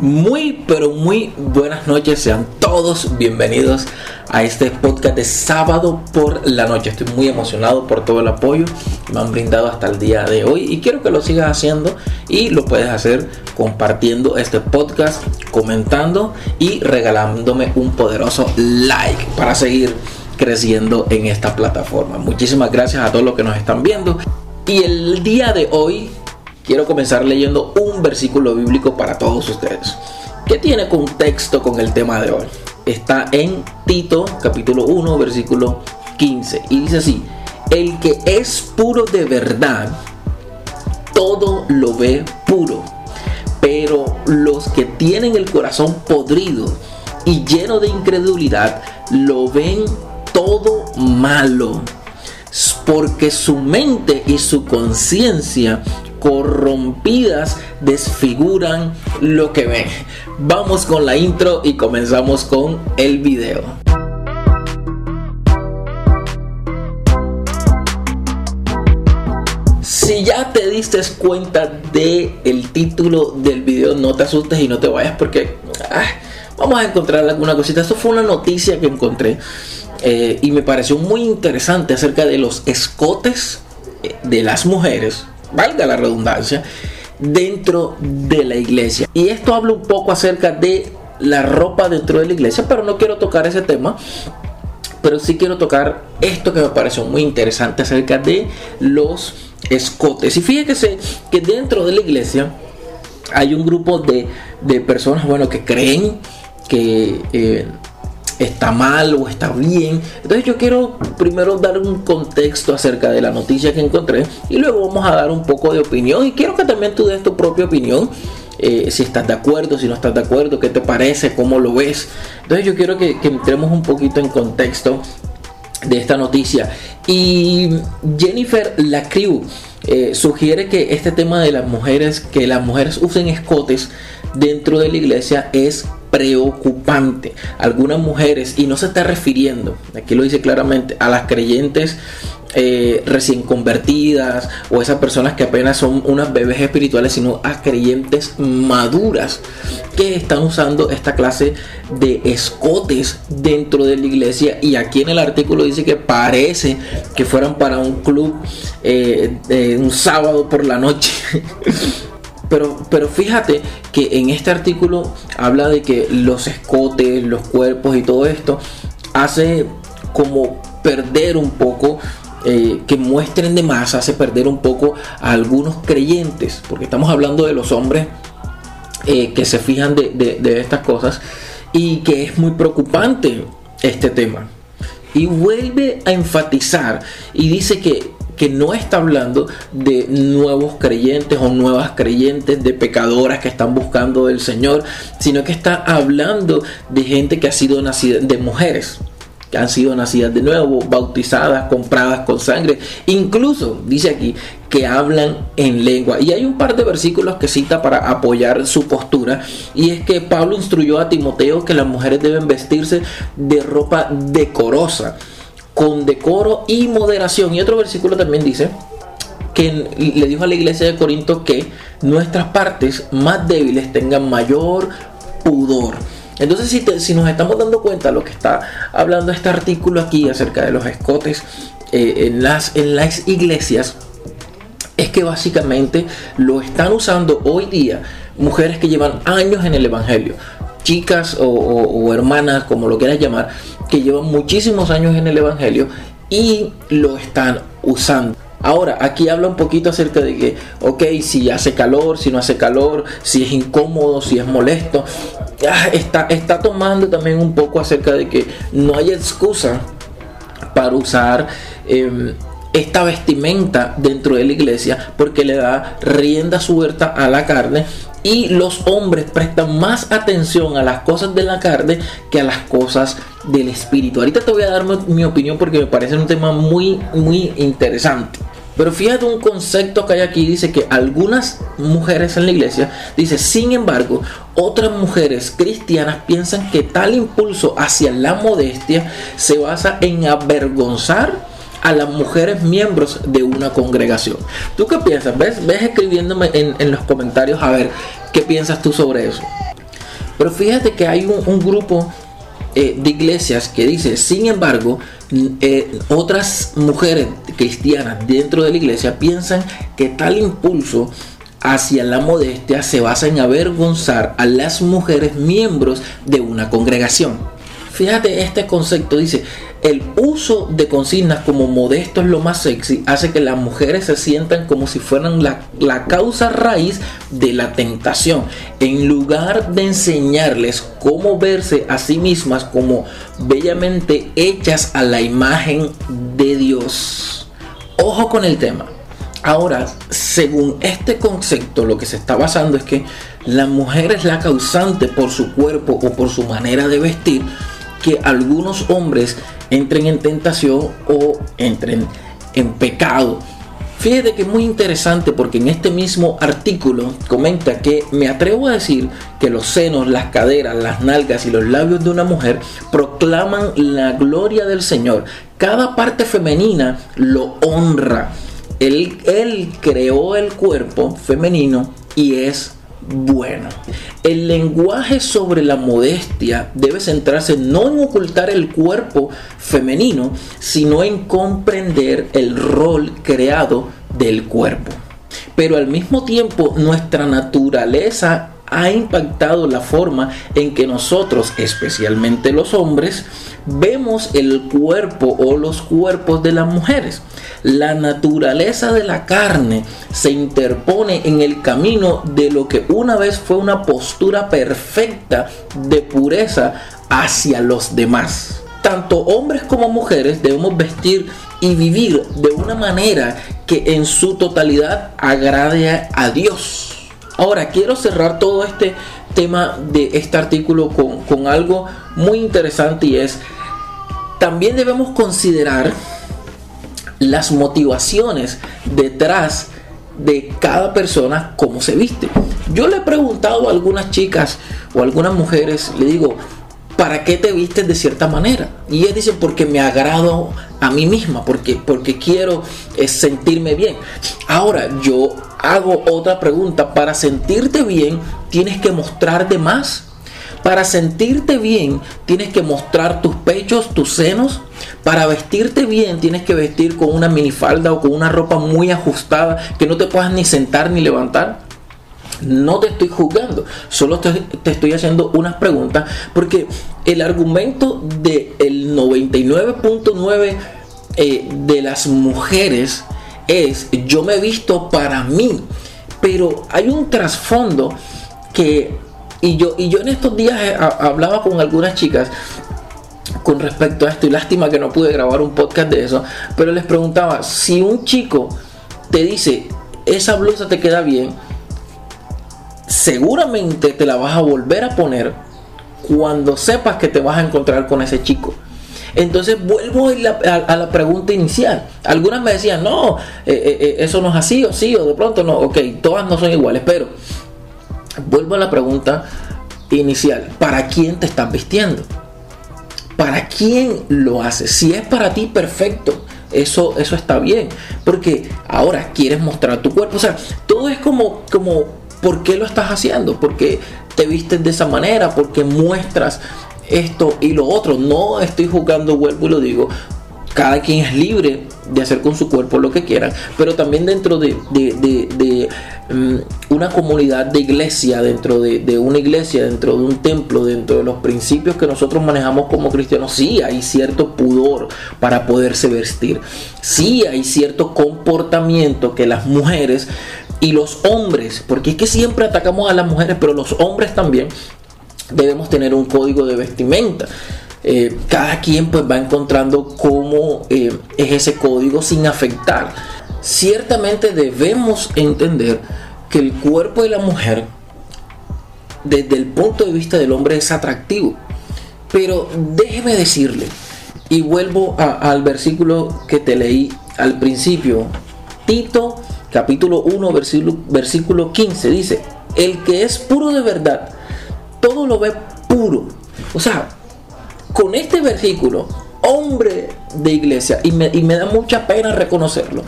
Muy, pero muy buenas noches. Sean todos bienvenidos a este podcast de sábado por la noche. Estoy muy emocionado por todo el apoyo que me han brindado hasta el día de hoy y quiero que lo sigas haciendo y lo puedes hacer compartiendo este podcast, comentando y regalándome un poderoso like para seguir creciendo en esta plataforma. Muchísimas gracias a todos los que nos están viendo. Y el día de hoy quiero comenzar leyendo un versículo bíblico para todos ustedes, que tiene contexto con el tema de hoy. Está en Tito capítulo 1 versículo 15 y dice así, el que es puro de verdad, todo lo ve puro, pero los que tienen el corazón podrido y lleno de incredulidad, lo ven todo malo porque su mente y su conciencia corrompidas desfiguran lo que ven. Vamos con la intro y comenzamos con el video. Si ya te diste cuenta de el título del video, no te asustes y no te vayas porque ah, vamos a encontrar alguna cosita. Esto fue una noticia que encontré eh, y me pareció muy interesante acerca de los escotes eh, de las mujeres valga la redundancia, dentro de la iglesia. Y esto habla un poco acerca de la ropa dentro de la iglesia, pero no quiero tocar ese tema. Pero sí quiero tocar esto que me pareció muy interesante acerca de los escotes. Y fíjese que dentro de la iglesia hay un grupo de, personas, bueno, que creen que eh, está mal o está bien. Entonces yo quiero primero dar un contexto acerca de la noticia que encontré y luego vamos a dar un poco de opinión y quiero que también tú des tu propia opinión. Eh, si estás de acuerdo, si no estás de acuerdo, qué te parece, cómo lo ves. Entonces yo quiero que, entremos un poquito en contexto de esta noticia. Y Jennifer Lacriu eh, sugiere que este tema de las mujeres, que las mujeres usen escotes dentro de la iglesia es preocupante. Algunas mujeres, y no se está refiriendo, aquí lo dice claramente, a las creyentes eh, recién convertidas o esas personas que apenas son unas bebés espirituales, sino a creyentes maduras que están usando esta clase de escotes dentro de la iglesia. Y aquí en el artículo dice que parece que fueran para un club eh, un sábado por la noche. Pero, pero fíjate que en este artículo habla de que los escotes, los cuerpos y todo esto hace como perder un poco eh, que muestren de más hace perder un poco a algunos creyentes, porque estamos hablando de los hombres eh, que se fijan de, de, estas cosas y que es muy preocupante este tema. Y vuelve a enfatizar y dice que que no está hablando de nuevos creyentes o nuevas creyentes, de pecadoras que están buscando del Señor, sino que está hablando de gente que ha sido nacida, de mujeres que han sido nacidas de nuevo, bautizadas, compradas con sangre. Incluso dice aquí que hablan en lengua. Y hay un par de versículos que cita para apoyar su postura. Y es que Pablo instruyó a Timoteo que las mujeres deben vestirse de ropa decorosa con decoro y moderación. Y otro versículo también dice que le dijo a la iglesia de Corinto que nuestras partes más débiles tengan mayor pudor. Entonces, si, si nos estamos dando cuenta lo que está hablando este artículo aquí acerca de los escotes eh, en, las, en las iglesias, es que básicamente lo están usando hoy día mujeres que llevan años en el Evangelio, chicas o hermanas, como lo quieras llamar, que llevan muchísimos años en el Evangelio y lo están usando. Ahora, aquí habla un poquito acerca de que, ok, si hace calor, si no hace calor, si es incómodo, si es molesto. Ah, está, tomando también un poco acerca de que no hay excusa para usar em, esta vestimenta dentro de la iglesia porque le da rienda suelta a la carne y los hombres prestan más atención a las cosas de la carne que a las cosas del espíritu. Ahorita te voy a dar mi opinión porque me parece un tema muy, muy interesante. Pero fíjate un concepto que hay aquí, dice que algunas mujeres en la iglesia, dice, sin embargo, otras mujeres cristianas piensan que tal impulso hacia la modestia se basa en avergonzar a las mujeres miembros de una congregación. ¿Tú qué piensas? ¿Ves, ves escribiéndome en, en los comentarios a ver qué piensas tú sobre eso? Pero fíjate que hay un, grupo eh, de iglesias que dice, sin embargo, eh, otras mujeres cristianas dentro de la iglesia piensan que tal impulso hacia la modestia se basa en avergonzar a las mujeres miembros de una congregación. Fíjate este concepto, dice, el uso de consignas como modesto es lo más sexy hace que las mujeres se sientan como si fueran la, la, causa raíz de la tentación. En lugar de enseñarles cómo verse a sí mismas como bellamente hechas a la imagen de Dios. Ojo con el tema. Ahora, según este concepto, lo que se está basando es que la mujer es la causante por su cuerpo o por su manera de vestir que algunos hombres entren en tentación o entren en pecado. Fíjate que es muy interesante porque en este mismo artículo comenta que me atrevo a decir que los senos, las caderas, las nalgas y los labios de una mujer proclaman la gloria del Señor. Cada parte femenina lo honra. Él, él creó el cuerpo femenino y es bueno. El lenguaje sobre la modestia debe centrarse no en ocultar el cuerpo femenino, sino en comprender el rol creado del cuerpo. Pero al mismo tiempo nuestra naturaleza ha impactado la forma en que nosotros, especialmente los hombres, vemos el cuerpo o los cuerpos de las mujeres. La naturaleza de la carne se interpone en el camino de lo que una vez fue una postura perfecta de pureza hacia los demás. Tanto hombres como mujeres debemos vestir y vivir de una manera que en su totalidad agrade a Dios. Ahora, quiero cerrar todo este tema de este artículo con, algo muy interesante y es también debemos considerar las motivaciones detrás de cada persona, cómo se viste. Yo le he preguntado a algunas chicas o algunas mujeres, le digo, ¿para qué te vistes de cierta manera? Y ellas dicen, porque me agrado a mí misma, porque, porque quiero eh, sentirme bien. Ahora, yo hago otra pregunta, para sentirte bien, tienes que mostrar de más. Para sentirte bien tienes que mostrar tus pechos, tus senos. Para vestirte bien tienes que vestir con una minifalda o con una ropa muy ajustada que no te puedas ni sentar ni levantar. No te estoy juzgando, solo te, estoy haciendo unas preguntas porque el argumento del 99.9 eh, de las mujeres es yo me he visto para mí, pero hay un trasfondo que y yo, y yo en estos días eh, hablaba con algunas chicas con respecto a esto y lástima que no pude grabar un podcast de eso, pero les preguntaba, si un chico te dice, esa blusa te queda bien, seguramente te la vas a volver a poner cuando sepas que te vas a encontrar con ese chico. Entonces vuelvo a la, pregunta inicial. Algunas me decían, no, eh, eh, eso no es así, o sí, o de pronto no, ok, todas no son iguales, pero vuelvo a la pregunta inicial, ¿para quién te estás vistiendo? ¿Para quién lo haces? Si es para ti, perfecto. Eso, eso está bien. Porque ahora quieres mostrar tu cuerpo. O sea, todo es como, como, ¿por qué lo estás haciendo? Porque te vistes de esa manera, porque muestras esto y lo otro. No estoy jugando, vuelvo y lo digo, cada quien es libre de hacer con su cuerpo lo que quieran, pero también dentro de, mm, una comunidad de iglesia, dentro de, una iglesia, dentro de un templo, dentro de los principios que nosotros manejamos como cristianos, sí hay cierto pudor para poderse vestir, sí hay cierto comportamiento que las mujeres y los hombres, porque es que siempre atacamos a las mujeres, pero los hombres también debemos tener un código de vestimenta. Eh, cada quien pues va encontrando cómo eh, es ese código sin afectar. Ciertamente debemos entender que el cuerpo de la mujer desde el punto de vista del hombre es atractivo. Pero déjeme decirle, y vuelvo al versículo que te leí al principio, Tito capítulo 1 versículo, versículo 15 dice, el que es puro de verdad, todo lo ve puro. O sea, con este versículo, hombre de iglesia, y me, da mucha pena reconocerlo,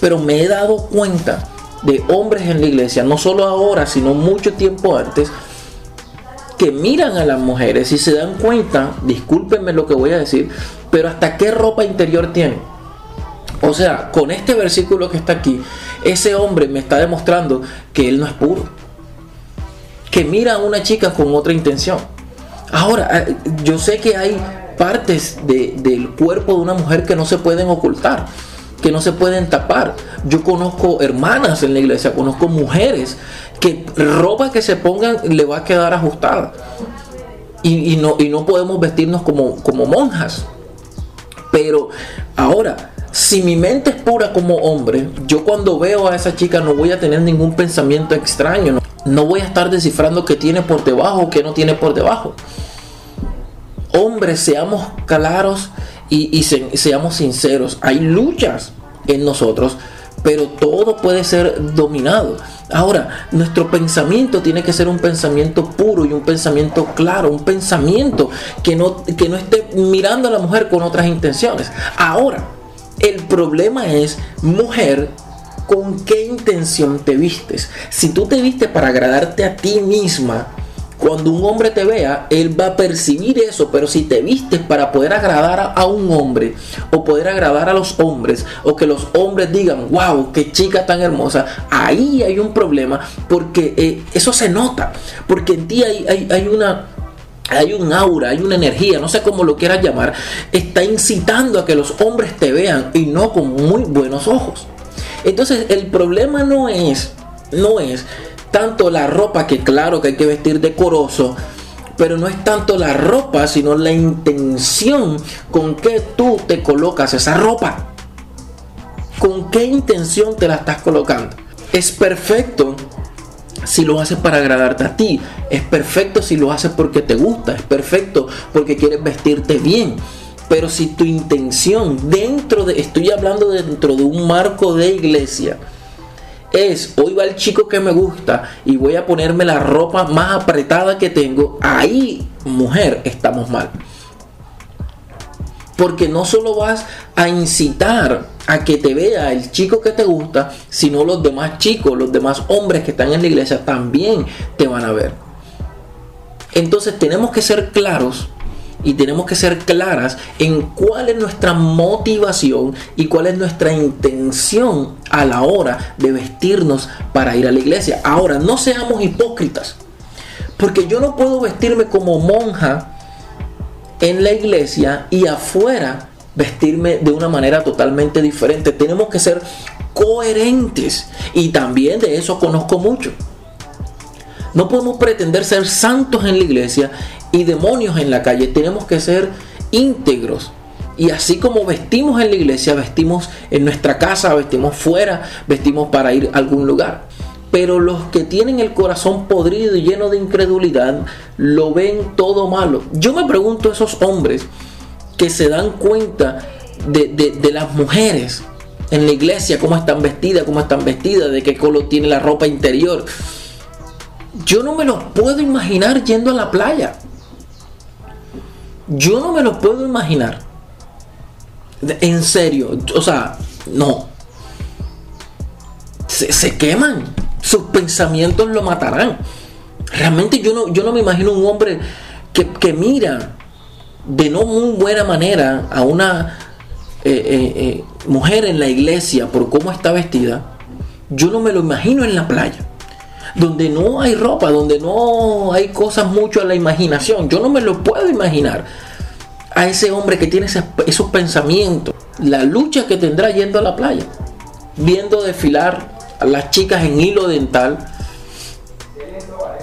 pero me he dado cuenta de hombres en la iglesia, no solo ahora, sino mucho tiempo antes, que miran a las mujeres y se dan cuenta, discúlpenme lo que voy a decir, pero hasta qué ropa interior tienen. O sea, con este versículo que está aquí, ese hombre me está demostrando que él no es puro. Que mira a una chica con otra intención. Ahora, eh, yo sé que hay partes del cuerpo de una mujer que no se pueden ocultar, que no se pueden tapar. Yo conozco hermanas en la iglesia, conozco mujeres que ropa que se pongan le va a quedar ajustada. Y, no, y no podemos vestirnos como, como monjas. Pero ahora, si mi mente es pura como hombre, yo cuando veo a esa chica no voy a tener ningún pensamiento extraño. No, voy a estar descifrando qué tiene por debajo o qué no tiene por debajo. Hombres, seamos claros y, seamos sinceros. Hay luchas en nosotros, pero todo puede ser dominado. Ahora, nuestro pensamiento tiene que ser un pensamiento puro y un pensamiento claro, un pensamiento que no, que no esté mirando a la mujer con otras intenciones. Ahora, el problema es, mujer, ¿con qué intención te vistes? Si tú te vistes para agradarte a ti misma, cuando un hombre te vea, él va a percibir eso, pero si te vistes para poder agradar a, un hombre o poder agradar a los hombres o que los hombres digan, wow, qué chica tan hermosa, ahí hay un problema porque eh, eso se nota, porque en ti hay, hay una hay un aura, hay una energía, no sé cómo lo quieras llamar, está incitando a que los hombres te vean y no con muy buenos ojos. Entonces el problema no es, no es tanto la ropa, que claro que hay que vestir decoroso, pero no es tanto la ropa, sino la intención con que tú te colocas esa ropa. ¿Con qué intención te la estás colocando? Es perfecto si lo haces para agradarte a ti. Es perfecto si lo haces porque te gusta. Es perfecto porque quieres vestirte bien. Pero si tu intención dentro de, estoy hablando dentro de un marco de iglesia, es hoy va el chico que me gusta y voy a ponerme la ropa más apretada que tengo, ahí, mujer, estamos mal. Porque no solo vas a incitar a que te vea el chico que te gusta, sino los demás chicos, los demás hombres que están en la iglesia también te van a ver. Entonces tenemos que ser claros y tenemos que ser claras en cuál es nuestra motivación y cuál es nuestra intención a la hora de vestirnos para ir a la iglesia. Ahora, no seamos hipócritas, porque yo no puedo vestirme como monja en la iglesia y afuera vestirme de una manera totalmente diferente. Tenemos que ser coherentes y también de eso conozco mucho. No podemos pretender ser santos en la iglesia y demonios en la calle. Tenemos que ser íntegros. Y así como vestimos en la iglesia, vestimos en nuestra casa, vestimos fuera, vestimos para ir a algún lugar. Pero los que tienen el corazón podrido y lleno de incredulidad, lo ven todo malo. Yo me pregunto a esos hombres que se dan cuenta de, las mujeres en la iglesia, cómo están vestidas, cómo están vestidas, de qué color tiene la ropa interior. Yo no me los puedo imaginar yendo a la playa. Yo no me lo puedo imaginar. En serio, o sea, no. Se, queman. Sus pensamientos lo matarán. Realmente yo no, yo no me imagino un hombre que, mira de no muy buena manera a una eh, eh, eh, mujer en la iglesia por cómo está vestida. Yo no me lo imagino en la playa donde no hay ropa, donde no hay cosas mucho a la imaginación. Yo no me lo puedo imaginar a ese hombre que tiene esos pensamientos, la lucha que tendrá yendo a la playa, viendo desfilar a las chicas en hilo dental,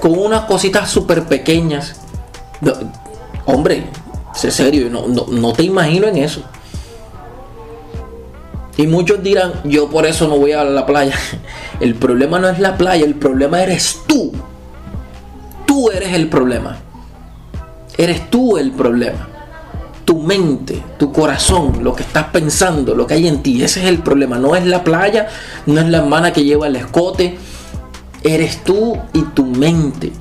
con unas cositas súper pequeñas. hombre, sé serio, no, no te imagino en eso. Y muchos dirán, yo por eso no voy a la playa. El problema no es la playa, el problema eres tú. Tú eres el problema. Eres tú el problema. Tu mente, tu corazón, lo que estás pensando, lo que hay en ti. Ese es el problema. No es la playa, no es la hermana que lleva el escote. Eres tú y tu mente.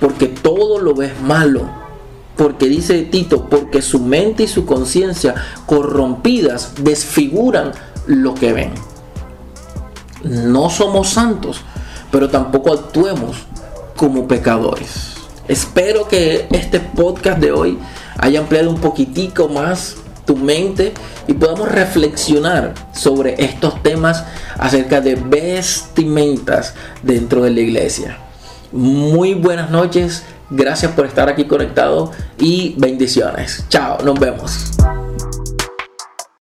Porque todo lo ves malo porque dice Tito, porque su mente y su conciencia corrompidas desfiguran lo que ven. No somos santos, pero tampoco actuemos como pecadores. Espero que este podcast de hoy haya ampliado un poquitico más tu mente y podamos reflexionar sobre estos temas acerca de vestimentas dentro de la iglesia. Muy buenas noches, gracias por estar aquí conectado y bendiciones. Chao, nos vemos.